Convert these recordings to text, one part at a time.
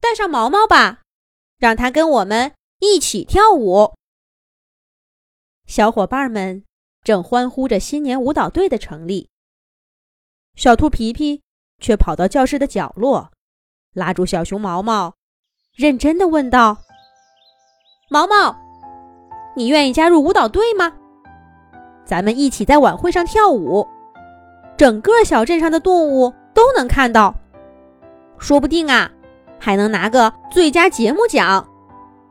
带上毛毛吧，让他跟我们一起跳舞。小伙伴们正欢呼着新年舞蹈队的成立。小兔皮皮却跑到教室的角落，拉住小熊毛毛，认真的问道：“毛毛，你愿意加入舞蹈队吗？咱们一起在晚会上跳舞，整个小镇上的动物都能看到，说不定啊。”还能拿个最佳节目奖，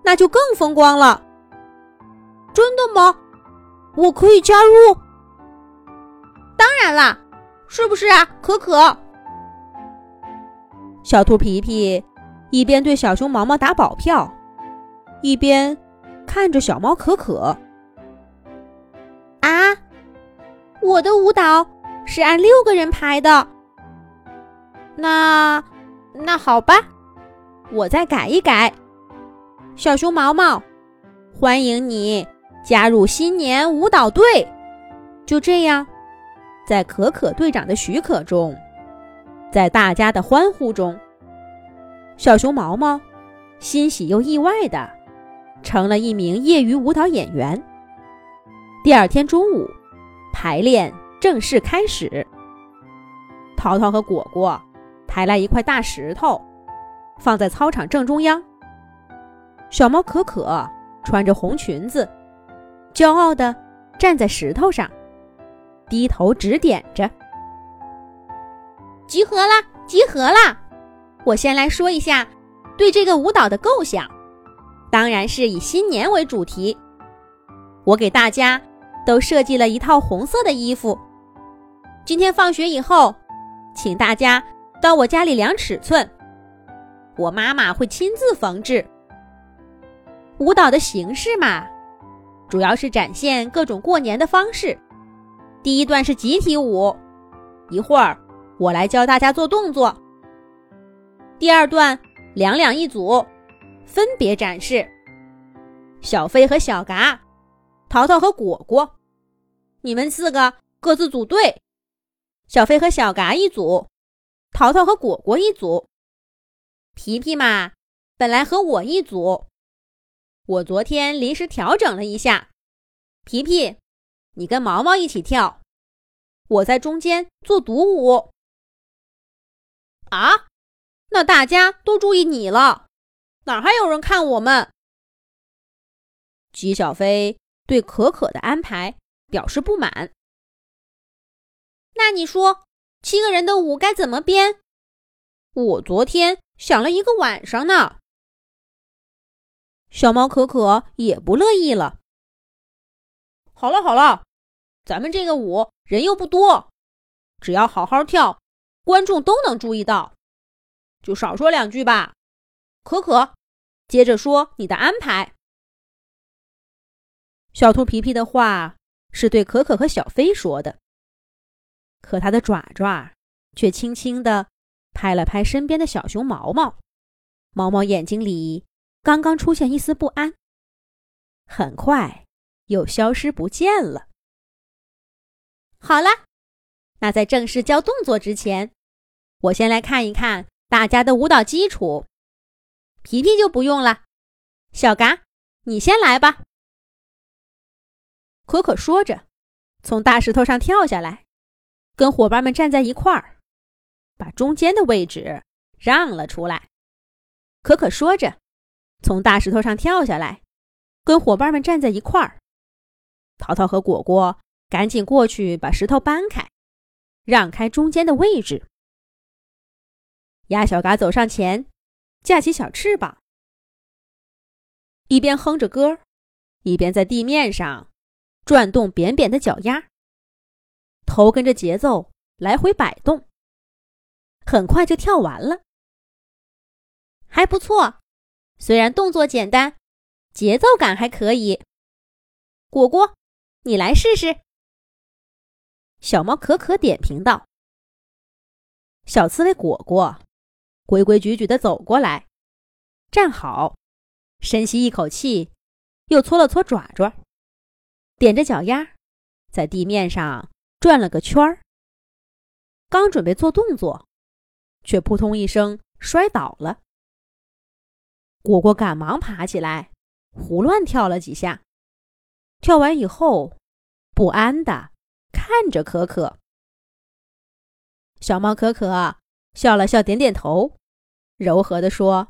那就更风光了。真的吗？我可以加入？当然啦，是不是啊，可可？小兔皮皮一边对小熊毛毛打保票，一边看着小猫可可。啊，我的舞蹈是按六个人排的。那那好吧。我再改一改，小熊毛毛，欢迎你加入新年舞蹈队。就这样，在可可队长的许可中，在大家的欢呼中，小熊毛毛欣喜又意外的成了一名业余舞蹈演员。第二天中午，排练正式开始。淘淘和果果抬来一块大石头。放在操场正中央。小猫可可穿着红裙子，骄傲地站在石头上，低头指点着：“集合啦，集合啦！我先来说一下对这个舞蹈的构想，当然是以新年为主题。我给大家都设计了一套红色的衣服。今天放学以后，请大家到我家里量尺寸。”我妈妈会亲自缝制。舞蹈的形式嘛，主要是展现各种过年的方式。第一段是集体舞，一会儿我来教大家做动作。第二段两两一组，分别展示。小飞和小嘎，淘淘和果果，你们四个各自组队。小飞和小嘎一组，淘淘和果果一组。皮皮嘛，本来和我一组，我昨天临时调整了一下。皮皮，你跟毛毛一起跳，我在中间做独舞。啊，那大家都注意你了，哪还有人看我们？姬小飞对可可的安排表示不满。那你说，七个人的舞该怎么编？我昨天。想了一个晚上呢，小猫可可也不乐意了。好了好了，咱们这个舞人又不多，只要好好跳，观众都能注意到。就少说两句吧，可可，接着说你的安排。小兔皮皮的话是对可可和小飞说的，可他的爪爪却轻轻的。拍了拍身边的小熊毛毛，毛毛眼睛里刚刚出现一丝不安，很快又消失不见了。好了，那在正式教动作之前，我先来看一看大家的舞蹈基础。皮皮就不用了，小嘎，你先来吧。可可说着，从大石头上跳下来，跟伙伴们站在一块儿。把中间的位置让了出来，可可说着，从大石头上跳下来，跟伙伴们站在一块儿。淘淘和果果赶紧过去把石头搬开，让开中间的位置。鸭小嘎走上前，架起小翅膀，一边哼着歌，一边在地面上转动扁扁的脚丫，头跟着节奏来回摆动。很快就跳完了，还不错，虽然动作简单，节奏感还可以。果果，你来试试。小猫可可点评道。小刺猬果果规规矩矩的走过来，站好，深吸一口气，又搓了搓爪爪，踮着脚丫，在地面上转了个圈儿。刚准备做动作，却扑通一声摔倒了。果果赶忙爬起来，胡乱跳了几下。跳完以后，不安的看着可可。小猫可可笑了笑，点点头，柔和的说：“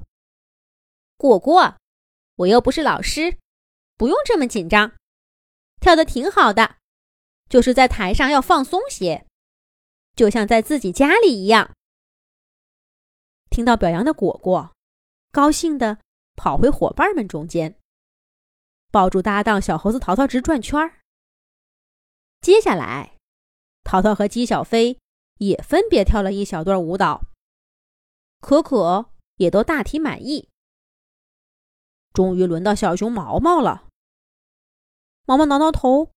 果果，我又不是老师，不用这么紧张，跳的挺好的，就是在台上要放松些，就像在自己家里一样。”听到表扬的果果，高兴的跑回伙伴们中间。抱住搭档小猴子淘淘直转圈儿。接下来，淘淘和姬小飞也分别跳了一小段舞蹈，可可也都大体满意。终于轮到小熊毛毛了。毛毛挠挠头，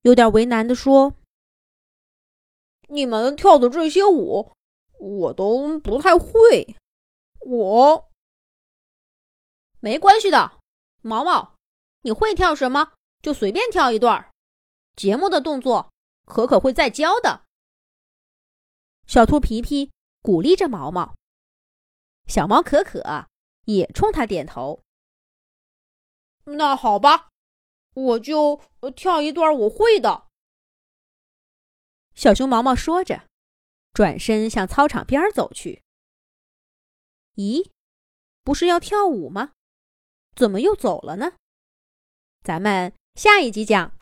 有点为难的说：“你们跳的这些舞，我都不太会。我没关系的，毛毛。”你会跳什么就随便跳一段儿节目的动作可可会再教的。小兔皮皮鼓励着毛毛，小猫可可也冲他点头。那好吧，我就跳一段我会的。小熊毛毛说着，转身向操场边走去。咦，不是要跳舞吗？怎么又走了呢？咱们下一集讲。